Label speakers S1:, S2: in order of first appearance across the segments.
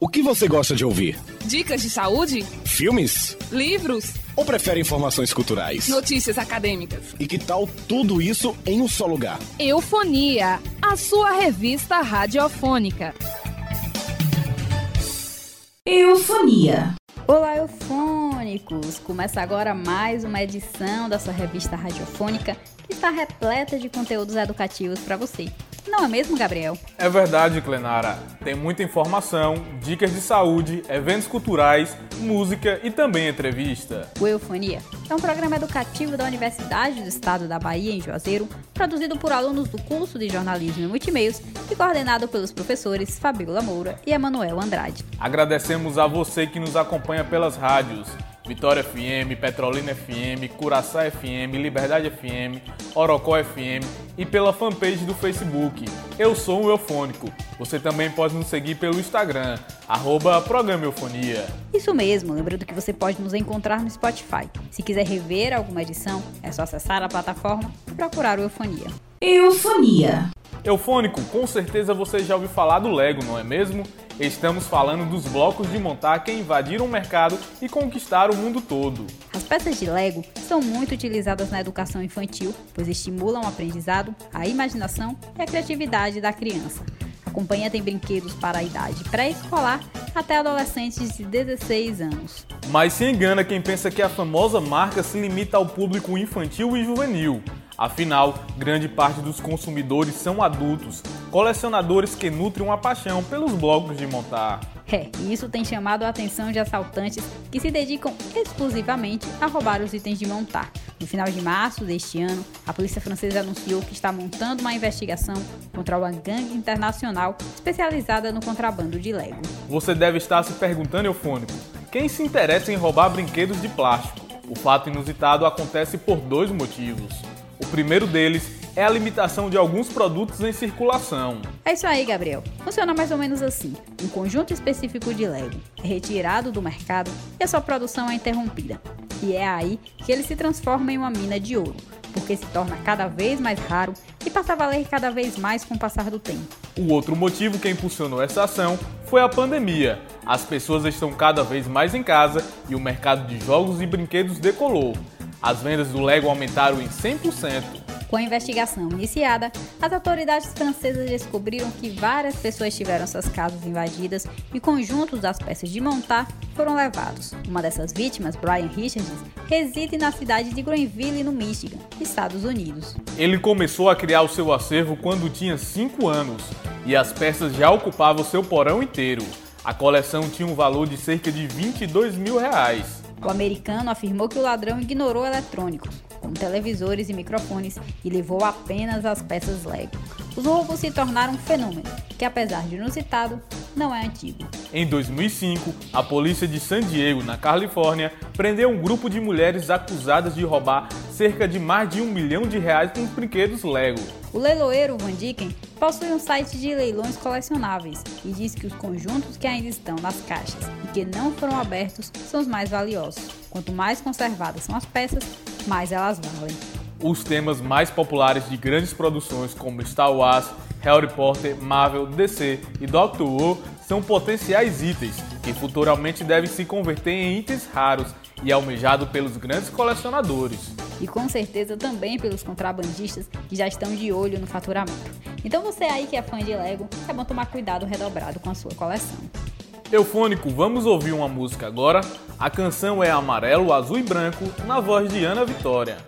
S1: O que você gosta de ouvir?
S2: Dicas de saúde?
S1: Filmes?
S2: Livros?
S1: Ou prefere informações culturais?
S2: Notícias acadêmicas?
S1: E que tal tudo isso em um só lugar?
S3: Eufonia, a sua revista radiofônica.
S4: Eufonia.
S5: Olá, eufônicos! Começa agora mais uma edição da sua revista radiofônica que está repleta de conteúdos educativos para você. Não é mesmo, Gabriel?
S6: É verdade, Clenara. Tem muita informação, dicas de saúde, eventos culturais, música e também entrevista.
S5: O Eufonia é um programa educativo da Universidade do Estado da Bahia, em Juazeiro, produzido por alunos do curso de jornalismo e multimeios e coordenado pelos professores Fabiola Moura e Emanuel Andrade.
S6: Agradecemos a você que nos acompanha pelas rádios Vitória FM, Petrolina FM, Curaçá FM, Liberdade FM, Orocó FM e pela fanpage do Facebook. Eu sou o Eufônico. Você também pode nos seguir pelo Instagram, arroba Programa Eufonia.
S5: Isso mesmo, lembrando que você pode nos encontrar no Spotify. Se quiser rever alguma edição, é só acessar a plataforma e procurar o Eufonia.
S4: Eufonia.
S6: Eufônico, com certeza você já ouviu falar do Lego, não é mesmo? Estamos falando dos blocos de montar que invadiram o mercado e conquistaram o mundo todo.
S5: As peças de Lego são muito utilizadas na educação infantil, pois estimulam o aprendizado, a imaginação e a criatividade da criança. A companhia tem brinquedos para a idade pré-escolar até adolescentes de 16 anos.
S6: Mas se engana quem pensa que a famosa marca se limita ao público infantil e juvenil. Afinal, grande parte dos consumidores são adultos, colecionadores que nutrem uma paixão pelos blocos de montar.
S5: É, e isso tem chamado a atenção de assaltantes que se dedicam exclusivamente a roubar os itens de montar. No final de março deste ano, a polícia francesa anunciou que está montando uma investigação contra uma gangue internacional especializada no contrabando de Lego.
S6: Você deve estar se perguntando, Eufônico, quem se interessa em roubar brinquedos de plástico? O fato inusitado acontece por dois motivos. O primeiro deles é a limitação de alguns produtos em circulação.
S5: É isso aí, Gabriel. Funciona mais ou menos assim: um conjunto específico de Lego é retirado do mercado e a sua produção é interrompida. E é aí que ele se transforma em uma mina de ouro, porque se torna cada vez mais raro e passa a valer cada vez mais com o passar do tempo.
S6: O outro motivo que impulsionou essa ação foi a pandemia. As pessoas estão cada vez mais em casa e o mercado de jogos e brinquedos decolou. As vendas do Lego aumentaram em 100%.
S5: Com a investigação iniciada, as autoridades francesas descobriram que várias pessoas tiveram suas casas invadidas e conjuntos das peças de montar foram levados. Uma dessas vítimas, Brian Richards, reside na cidade de Greenville, no Michigan, Estados Unidos.
S6: Ele começou a criar o seu acervo quando tinha 5 anos e as peças já ocupavam seu porão inteiro. A coleção tinha um valor de cerca de 22 mil reais.
S5: O americano afirmou que o ladrão ignorou eletrônicos, como televisores e microfones, e levou apenas as peças Lego. Os roubos se tornaram um fenômeno, que apesar de inusitado, não é antigo.
S6: Em 2005, a polícia de San Diego, na Califórnia, prendeu um grupo de mulheres acusadas de roubar cerca de mais de um milhão de reais com brinquedos Lego.
S5: O leiloeiro Van Dicken possui um site de leilões colecionáveis e diz que os conjuntos que ainda estão nas caixas e que não foram abertos são os mais valiosos. Quanto mais conservadas são as peças, mais elas valem.
S6: Os temas mais populares de grandes produções como Star Wars, Harry Potter, Marvel, DC e Doctor Who são potenciais itens que futuramente devem se converter em itens raros e almejado pelos grandes colecionadores.
S5: E com certeza também pelos contrabandistas que já estão de olho no faturamento. Então você aí que é fã de Lego, é bom tomar cuidado redobrado com a sua coleção.
S6: Eufônico, vamos ouvir uma música agora. A canção é Amarelo, Azul e Branco, na voz de Ana Vitória.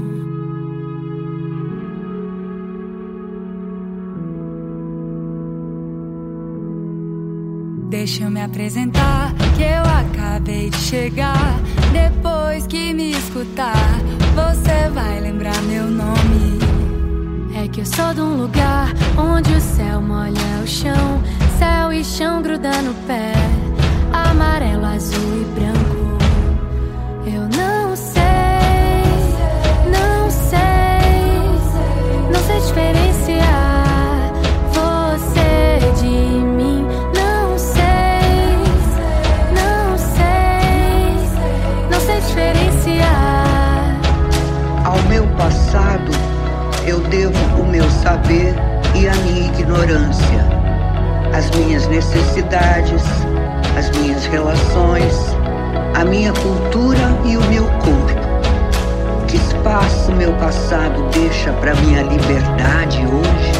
S7: Deixa eu me apresentar, que eu acabei de chegar. Depois que me escutar, você vai lembrar meu nome. É que eu sou de um lugar onde o céu molha o chão, céu e chão gruda no pé, amarelo, azul e branco. Eu não sei, não sei
S8: passado saber e a minha ignorância, as minhas necessidades, as minhas relações, a minha cultura e o meu corpo. Que espaço meu passado deixa para minha liberdade hoje?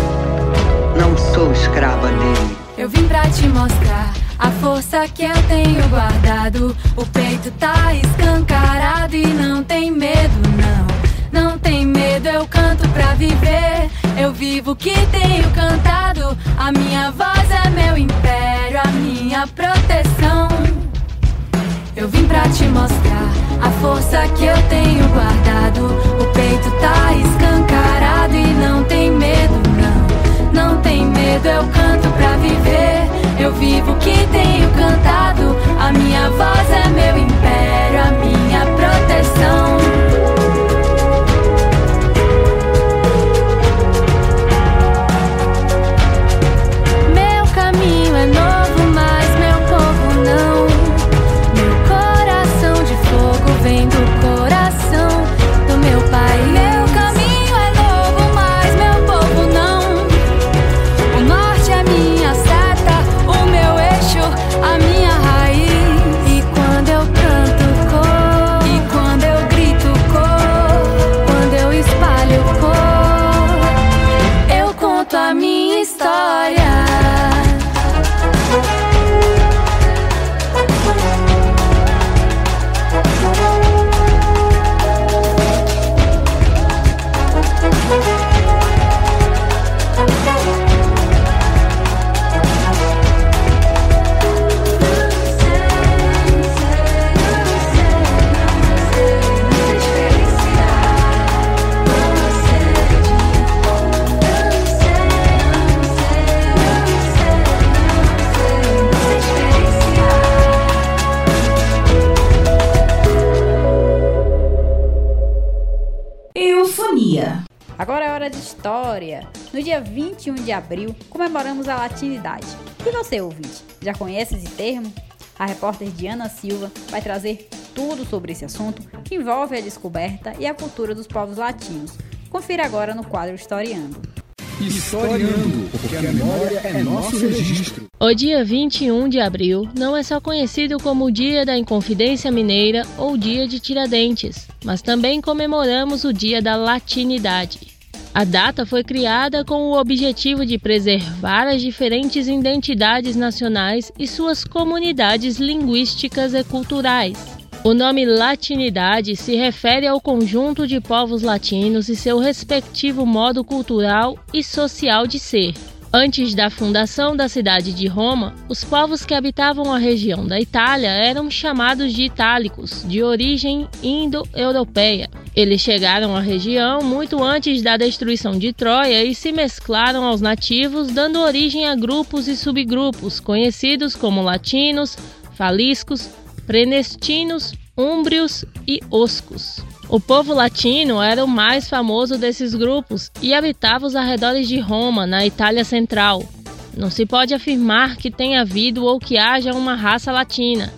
S8: Não sou escrava dele.
S7: Eu vim pra te mostrar a força que eu tenho guardado. O peito tá escancarado e não tem medo, não. Não tem medo, eu canto pra viver. Eu vivo que tenho cantado. A minha voz é meu império, a minha proteção. Eu vim pra te mostrar a força que eu tenho guardado. O peito tá escancarado e não tem medo, não. Não tem medo, eu canto pra viver. Eu vivo que tenho cantado. A minha voz é meu império, a minha proteção.
S5: No dia 21 de abril, comemoramos a latinidade. E você, ouvinte, já conhece esse termo? A repórter Diana Silva vai trazer tudo sobre esse assunto que envolve a descoberta e a cultura dos povos latinos. Confira agora no quadro Historiando.
S9: Historiando, porque a memória é nosso registro.
S10: O dia 21 de abril não é só conhecido como o Dia da Inconfidência Mineira ou Dia de Tiradentes, mas também comemoramos o Dia da Latinidade. A data foi criada com o objetivo de preservar as diferentes identidades nacionais e suas comunidades linguísticas e culturais. O nome latinidade se refere ao conjunto de povos latinos e seu respectivo modo cultural e social de ser. Antes da fundação da cidade de Roma, os povos que habitavam a região da Itália eram chamados de itálicos, de origem indo-europeia. Eles chegaram à região muito antes da destruição de Troia e se mesclaram aos nativos, dando origem a grupos e subgrupos conhecidos como latinos, faliscos, prenestinos, úmbrios e oscos. O povo latino era o mais famoso desses grupos e habitava os arredores de Roma, na Itália Central. Não se pode afirmar que tenha havido ou que haja uma raça latina.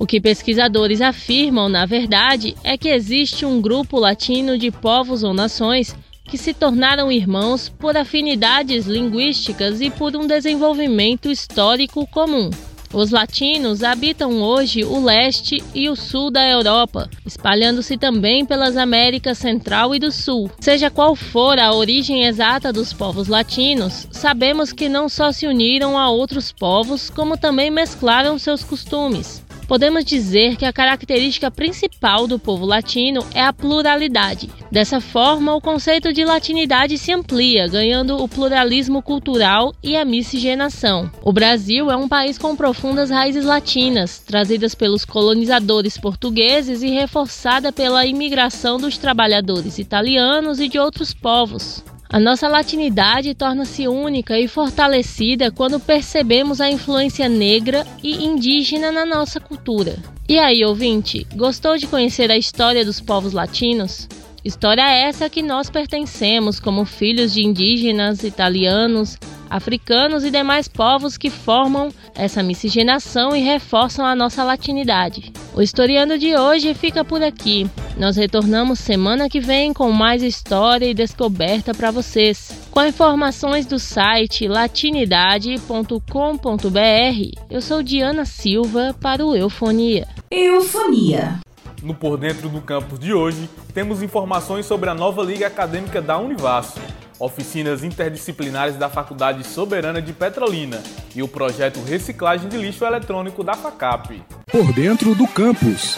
S10: O que pesquisadores afirmam, na verdade, é que existe um grupo latino de povos ou nações que se tornaram irmãos por afinidades linguísticas e por um desenvolvimento histórico comum. Os latinos habitam hoje o leste e o sul da Europa, espalhando-se também pelas Américas Central e do Sul. Seja qual for a origem exata dos povos latinos, sabemos que não só se uniram a outros povos, como também mesclaram seus costumes podemos dizer que a característica principal do povo latino é a pluralidade. Dessa forma, o conceito de latinidade se amplia, ganhando o pluralismo cultural e a miscigenação. O Brasil é um país com profundas raízes latinas, trazidas pelos colonizadores portugueses e reforçada pela imigração dos trabalhadores italianos e de outros povos. A nossa latinidade torna-se única e fortalecida quando percebemos a influência negra e indígena na nossa cultura. E aí, ouvinte, gostou de conhecer a história dos povos latinos? História essa que nós pertencemos como filhos de indígenas, italianos, africanos e demais povos que formam essa miscigenação e reforçam a nossa latinidade. O historiando de hoje fica por aqui. Nós retornamos semana que vem com mais história e descoberta para vocês. Com informações do site latinidade.com.br, eu sou Diana Silva para o Eufonia.
S4: Eufonia.
S6: No Por Dentro do Campus de hoje, temos informações sobre a nova Liga Acadêmica da Univasf, oficinas interdisciplinares da Faculdade Soberana de Petrolina e o projeto Reciclagem de Lixo Eletrônico da FACAP.
S9: Por Dentro do Campus.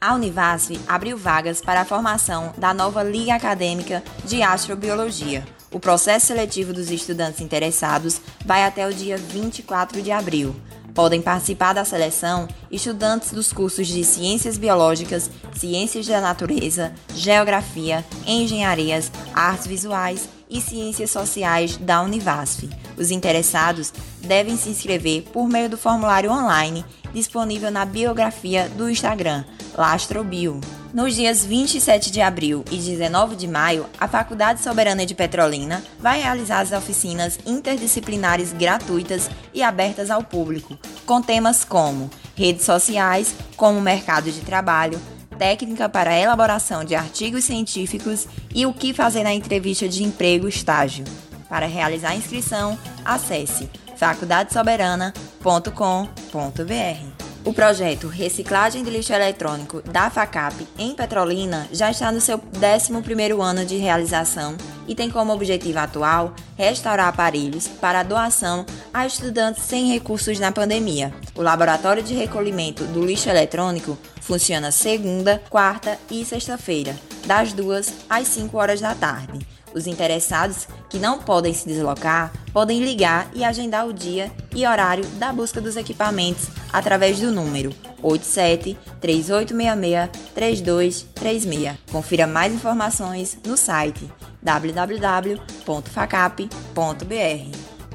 S11: A Univasf abriu vagas para a formação da nova Liga Acadêmica de Astrobiologia. O processo seletivo dos estudantes interessados vai até o dia 24 de abril. Podem participar da seleção estudantes dos cursos de Ciências Biológicas, Ciências da Natureza, Geografia, Engenharias, Artes Visuais e Ciências Sociais da Univasf. Os interessados devem se inscrever por meio do formulário online disponível na biografia do Instagram Lastrobio. Nos dias 27 de abril e 19 de maio, a Faculdade Soberana de Petrolina vai realizar as oficinas interdisciplinares gratuitas e abertas ao público, com temas como redes sociais, como mercado de trabalho, técnica para elaboração de artigos científicos e o que fazer na entrevista de emprego estágio. Para realizar a inscrição, acesse faculdadesoberana.com.br. O projeto Reciclagem de Lixo Eletrônico da FACAP em Petrolina já está no seu 11º ano de realização e tem como objetivo atual restaurar aparelhos para doação a estudantes sem recursos na pandemia. O Laboratório de Recolhimento do Lixo Eletrônico funciona segunda, quarta e sexta-feira, das 2 às 5 horas da tarde. Os interessados que não podem se deslocar podem ligar e agendar o dia e horário da busca dos equipamentos através do número 87 3866 3236. Confira mais informações no site www.facap.br.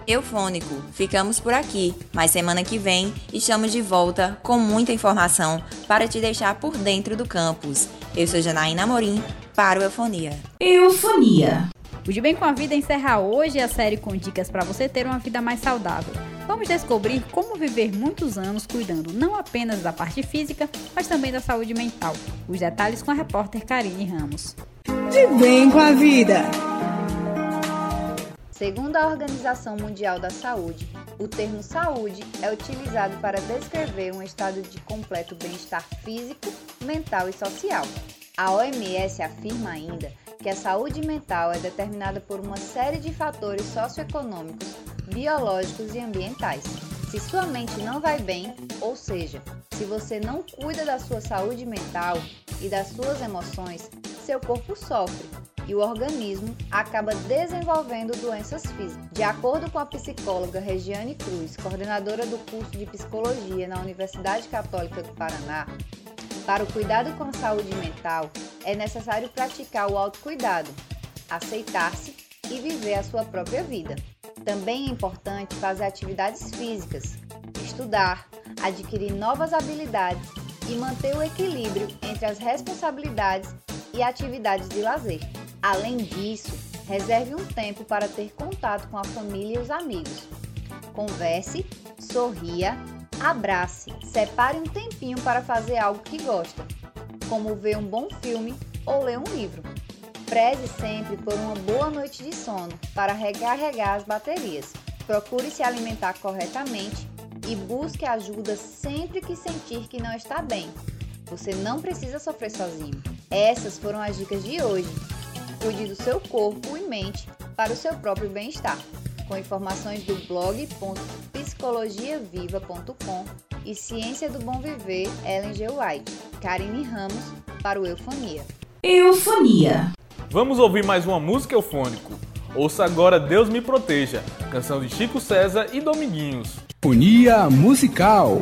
S11: Eufônico, ficamos por aqui, mas semana que vem estamos de volta com muita informação para te deixar por dentro do campus. Eu sou Janaína Morim para o Eufonia.
S4: Eufonia.
S5: O De Bem com a Vida encerra hoje a série com dicas para você ter uma vida mais saudável. Vamos descobrir como viver muitos anos cuidando não apenas da parte física, mas também da saúde mental. Os detalhes com a repórter Karine Ramos.
S12: De Bem com a Vida.
S13: Segundo a Organização Mundial da Saúde, o termo saúde é utilizado para descrever um estado de completo bem-estar físico, mental e social. A OMS afirma ainda que a saúde mental é determinada por uma série de fatores socioeconômicos, biológicos e ambientais. Se sua mente não vai bem, ou seja, se você não cuida da sua saúde mental e das suas emoções, seu corpo sofre e o organismo acaba desenvolvendo doenças físicas. De acordo com a psicóloga Regiane Cruz, coordenadora do curso de psicologia na Universidade Católica do Paraná, para o cuidado com a saúde mental, é necessário praticar o autocuidado, aceitar-se e viver a sua própria vida. Também é importante fazer atividades físicas, estudar, adquirir novas habilidades e manter o equilíbrio entre as responsabilidades e atividades de lazer. Além disso, reserve um tempo para ter contato com a família e os amigos. Converse, sorria Abrace. Separe um tempinho para fazer algo que gosta, como ver um bom filme ou ler um livro. Preze sempre por uma boa noite de sono para recarregar as baterias. Procure se alimentar corretamente e busque ajuda sempre que sentir que não está bem. Você não precisa sofrer sozinho. Essas foram as dicas de hoje. Cuide do seu corpo e mente para o seu próprio bem-estar com informações do blog psicologiaviva.com e Ciência do Bom Viver Ellen G. White. Karine Ramos para o Eufonia.
S4: Eufonia.
S6: Vamos ouvir mais uma música eufônico. Ouça agora Deus Me Proteja, canção de Chico César e Dominguinhos.
S9: Eufonia musical.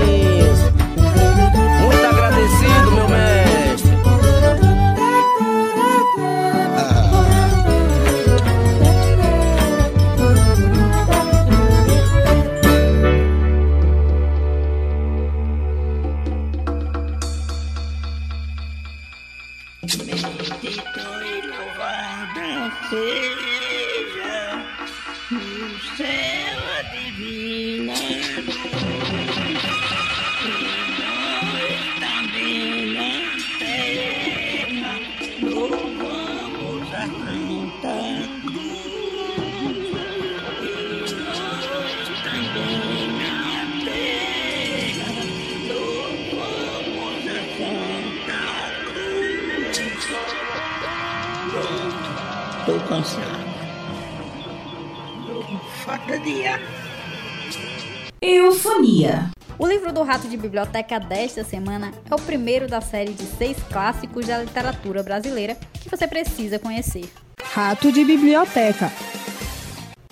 S5: De Biblioteca desta semana é o primeiro da série de seis clássicos da literatura brasileira que você precisa conhecer.
S12: Rato de Biblioteca.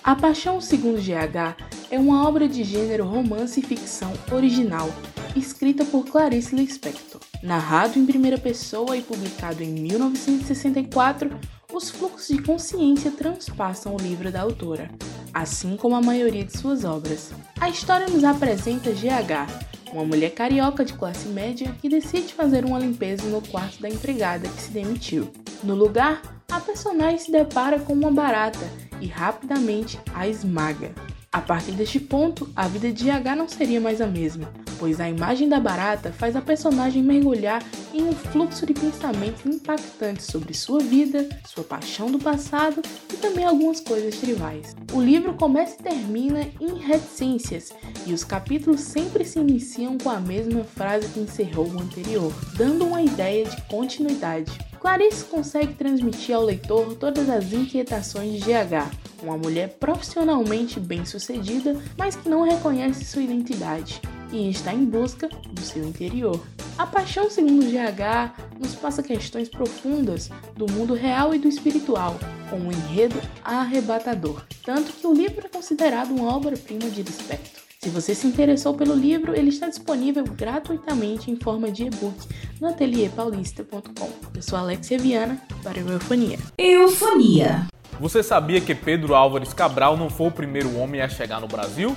S14: A Paixão Segundo GH é uma obra de gênero romance e ficção original, escrita por Clarice Lispector. Narrado em primeira pessoa e publicado em 1964, os fluxos de consciência transpassam o livro da autora, assim como a maioria de suas obras. A história nos apresenta GH, uma mulher carioca de classe média que decide fazer uma limpeza no quarto da empregada que se demitiu. No lugar, a personagem se depara com uma barata e rapidamente a esmaga. A partir deste ponto, a vida de H não seria mais a mesma, pois a imagem da barata faz a personagem mergulhar em um fluxo de pensamentos impactantes sobre sua vida, sua paixão do passado e também algumas coisas tribais. O livro começa e termina em reticências, e os capítulos sempre se iniciam com a mesma frase que encerrou o anterior, dando uma ideia de continuidade. Clarice consegue transmitir ao leitor todas as inquietações de GH, uma mulher profissionalmente bem-sucedida, mas que não reconhece sua identidade e está em busca do seu interior. A paixão, segundo GH, nos passa questões profundas do mundo real e do espiritual, com um enredo arrebatador, tanto que o livro é considerado uma obra-prima de Lispector. Se você se interessou pelo livro, ele está disponível gratuitamente em forma de e-book no atelierpaulista.com. Eu sou Alexia Viana para o Eufonia.
S4: Eufonia.
S6: Você sabia que Pedro Álvares Cabral não foi o primeiro homem a chegar no Brasil?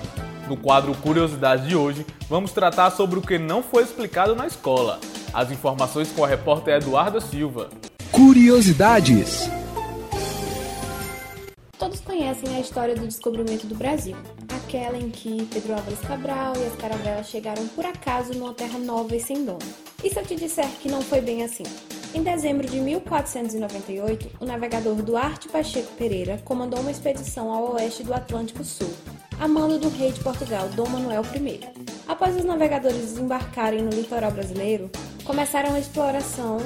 S6: No quadro Curiosidades de hoje, vamos tratar sobre o que não foi explicado na escola. As informações com a repórter Eduarda Silva.
S9: Curiosidades.
S15: Todos conhecem a história do descobrimento do Brasil, aquela em que Pedro Álvares Cabral e as caravelas chegaram por acaso numa terra nova e sem dono. E se eu te disser que não foi bem assim? Em dezembro de 1498, o navegador Duarte Pacheco Pereira comandou uma expedição ao oeste do Atlântico Sul, a mando do rei de Portugal, Dom Manuel I. Após os navegadores desembarcarem no litoral brasileiro, começaram a exploração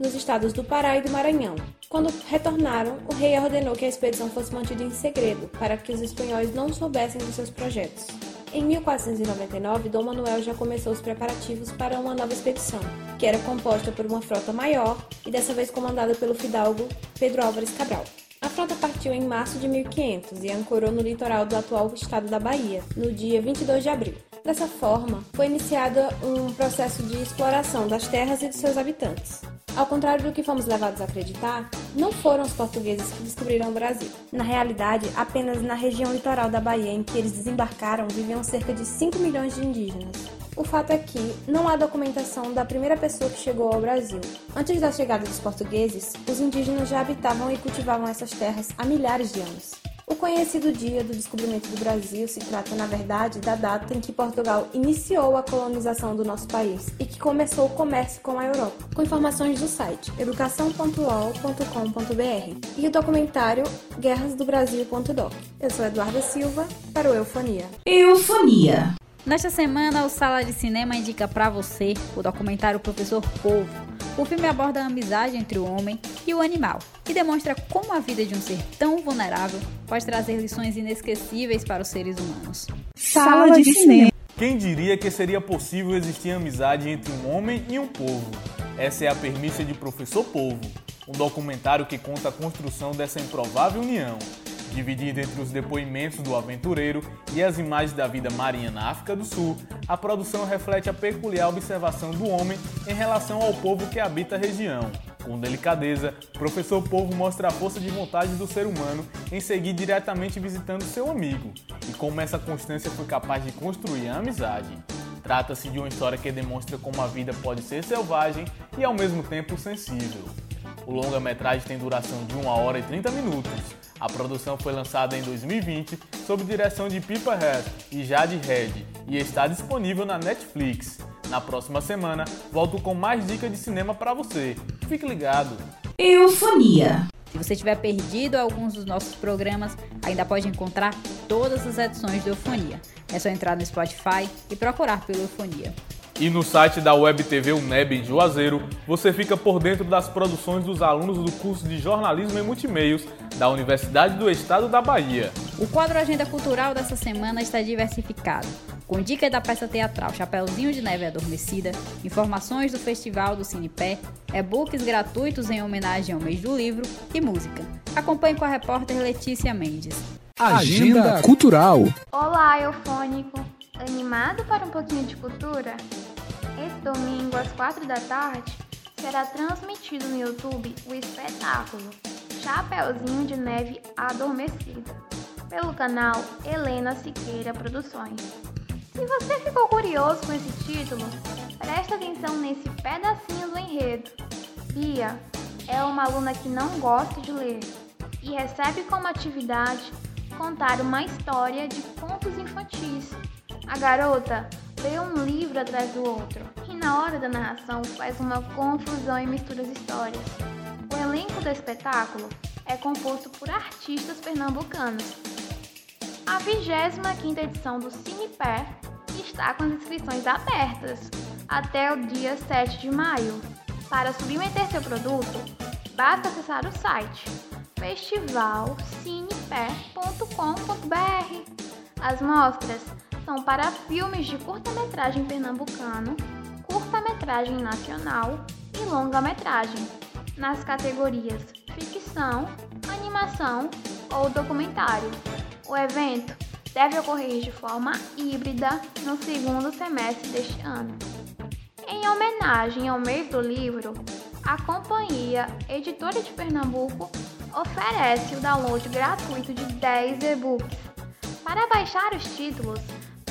S15: nos estados do Pará e do Maranhão. Quando retornaram, o rei ordenou que a expedição fosse mantida em segredo, para que os espanhóis não soubessem dos seus projetos. Em 1499, Dom Manuel já começou os preparativos para uma nova expedição, que era composta por uma frota maior e dessa vez comandada pelo fidalgo Pedro Álvares Cabral. A frota partiu em março de 1500 e ancorou no litoral do atual estado da Bahia, no dia 22 de abril. Dessa forma, foi iniciado um processo de exploração das terras e de seus habitantes. Ao contrário do que fomos levados a acreditar, não foram os portugueses que descobriram o Brasil. Na realidade, apenas na região litoral da Bahia em que eles desembarcaram viviam cerca de 5 milhões de indígenas. O fato é que não há documentação da primeira pessoa que chegou ao Brasil. Antes da chegada dos portugueses, os indígenas já habitavam e cultivavam essas terras há milhares de anos. O conhecido dia do descobrimento do Brasil se trata, na verdade, da data em que Portugal iniciou a colonização do nosso país e que começou o comércio com a Europa, com informações do site educação.ol.com.br e o documentário guerrasdobrasil.doc. Eu sou Eduarda Silva, para o Eufonia.
S4: Eufonia.
S5: Nesta semana, o Sala de Cinema indica para você o documentário Professor Polvo. O filme aborda a amizade entre o homem e o animal e demonstra como a vida de um ser tão vulnerável pode trazer lições inesquecíveis para os seres humanos.
S12: Sala de Cinema.
S6: Quem diria que seria possível existir amizade entre um homem e um povo? Essa é a permissa de Professor Polvo, um documentário que conta a construção dessa improvável união Dividida entre os depoimentos do aventureiro e as imagens da vida marinha na África do Sul, a produção reflete a peculiar observação do homem em relação ao povo que habita a região. Com delicadeza, professor Povo mostra a força de vontade do ser humano em seguir diretamente visitando seu amigo e como essa constância foi capaz de construir a amizade. Trata-se de uma história que demonstra como a vida pode ser selvagem e ao mesmo tempo sensível. O longa-metragem tem duração de 1 hora e 30 minutos. A produção foi lançada em 2020 sob direção de Pipa Head e Jade Red e está disponível na Netflix. Na próxima semana, volto com mais dicas de cinema para você. Fique ligado!
S4: Eufonia.
S5: Se você tiver perdido alguns dos nossos programas, ainda pode encontrar todas as edições do Eufonia. É só entrar no Spotify e procurar pelo Eufonia.
S6: E no site da Web TV UNEB em Juazeiro, você fica por dentro das produções dos alunos do curso de Jornalismo e Multimeios da Universidade do Estado da Bahia.
S5: O quadro Agenda Cultural dessa semana está diversificado, com dicas da peça teatral Chapeuzinho de Neve Adormecida, informações do Festival do Cinepé, e-books gratuitos em homenagem ao mês do livro e música. Acompanhe com a repórter Letícia Mendes.
S9: Agenda Cultural.
S16: Olá, eufônico! Animado para um pouquinho de cultura? Esse domingo, às quatro da tarde, será transmitido no YouTube o espetáculo Chapeuzinho de Neve Adormecida, pelo canal Helena Siqueira Produções. Se você ficou curioso com esse título, presta atenção nesse pedacinho do enredo. Bia é uma aluna que não gosta de ler e recebe como atividade contar uma história de contos infantis. A garota lê um livro atrás do outro e na hora da narração faz uma confusão e mistura as histórias. O elenco do espetáculo é composto por artistas pernambucanos. A 25ª edição do Cinepé está com as inscrições abertas até o dia 7 de maio. Para submeter seu produto, basta acessar o site festivalcinepé.com.br. As mostras são para filmes de curta-metragem pernambucano, curta-metragem nacional e longa-metragem, nas categorias ficção, animação ou documentário. O evento deve ocorrer de forma híbrida no segundo semestre deste ano. Em homenagem ao mês do livro, a companhia Editora de Pernambuco oferece o download gratuito de 10 e-books. Para baixar os títulos,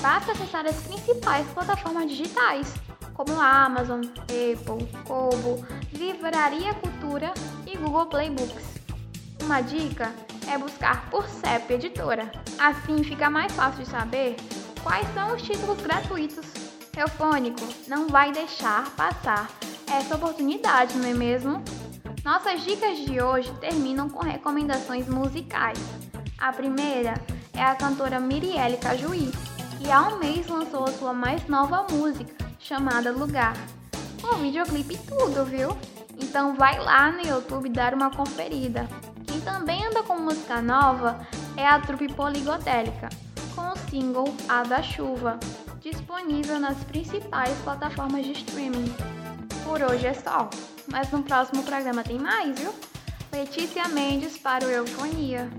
S16: basta acessar as principais plataformas digitais, como Amazon, Apple, Kobo, Livraria Cultura e Google Play Books. Uma dica é buscar por CEP Editora. Assim fica mais fácil de saber quais são os títulos gratuitos. Eufônico não vai deixar passar essa oportunidade, não é mesmo? Nossas dicas de hoje terminam com recomendações musicais. A primeira é a cantora Mirielle Cajuí, que há um mês lançou a sua mais nova música, chamada Lugar. Com videoclipe e tudo, viu? Então vai lá no YouTube dar uma conferida. Quem também anda com música nova é a trupe Poligotélica, com o single A da Chuva, disponível nas principais plataformas de streaming. Por hoje é só, mas no próximo programa tem mais, viu? Letícia Mendes para o Eufonia.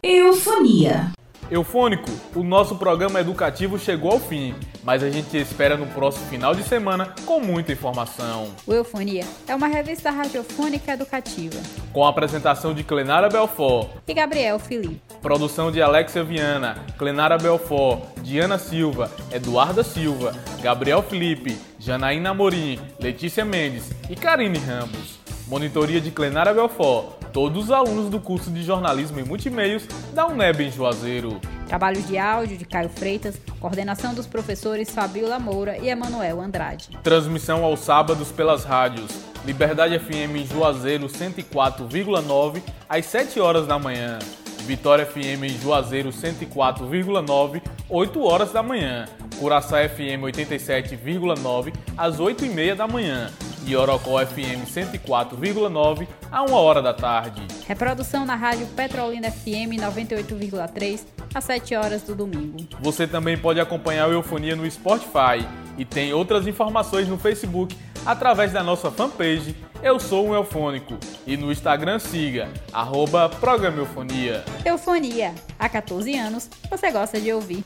S4: Eufonia.
S6: Eufônico, o nosso programa educativo chegou ao fim, mas a gente espera no próximo final de semana com muita informação.
S5: O Eufonia é uma revista radiofônica educativa.
S6: Com a apresentação de Clenara Belfort
S5: e Gabriel Felipe.
S6: Produção de Alexia Viana, Clenara Belfort, Diana Silva, Eduarda Silva, Gabriel Felipe, Janaína Amorim, Letícia Mendes e Karine Ramos. Monitoria de Clenara Belfort, todos os alunos do curso de jornalismo e multimeios da UNEB em Juazeiro.
S5: Trabalhos de áudio de Caio Freitas, coordenação dos professores Fabiola Moura e Emanuel Andrade.
S6: Transmissão aos sábados pelas rádios Liberdade FM em Juazeiro 104,9 às 7 horas da manhã. Vitória FM em Juazeiro 104,9, 8 horas da manhã. Curaçá FM 87,9 às 8 e meia da manhã e Orocó FM 104,9 a 1 hora da tarde.
S5: Reprodução na rádio Petrolina FM 98,3 às 7 horas do domingo.
S6: Você também pode acompanhar o Eufonia no Spotify e tem outras informações no Facebook através da nossa fanpage Eu Sou um Eufônico e no Instagram siga arroba Programa Eufonia.
S5: Eufonia. Há 14 anos você gosta de ouvir.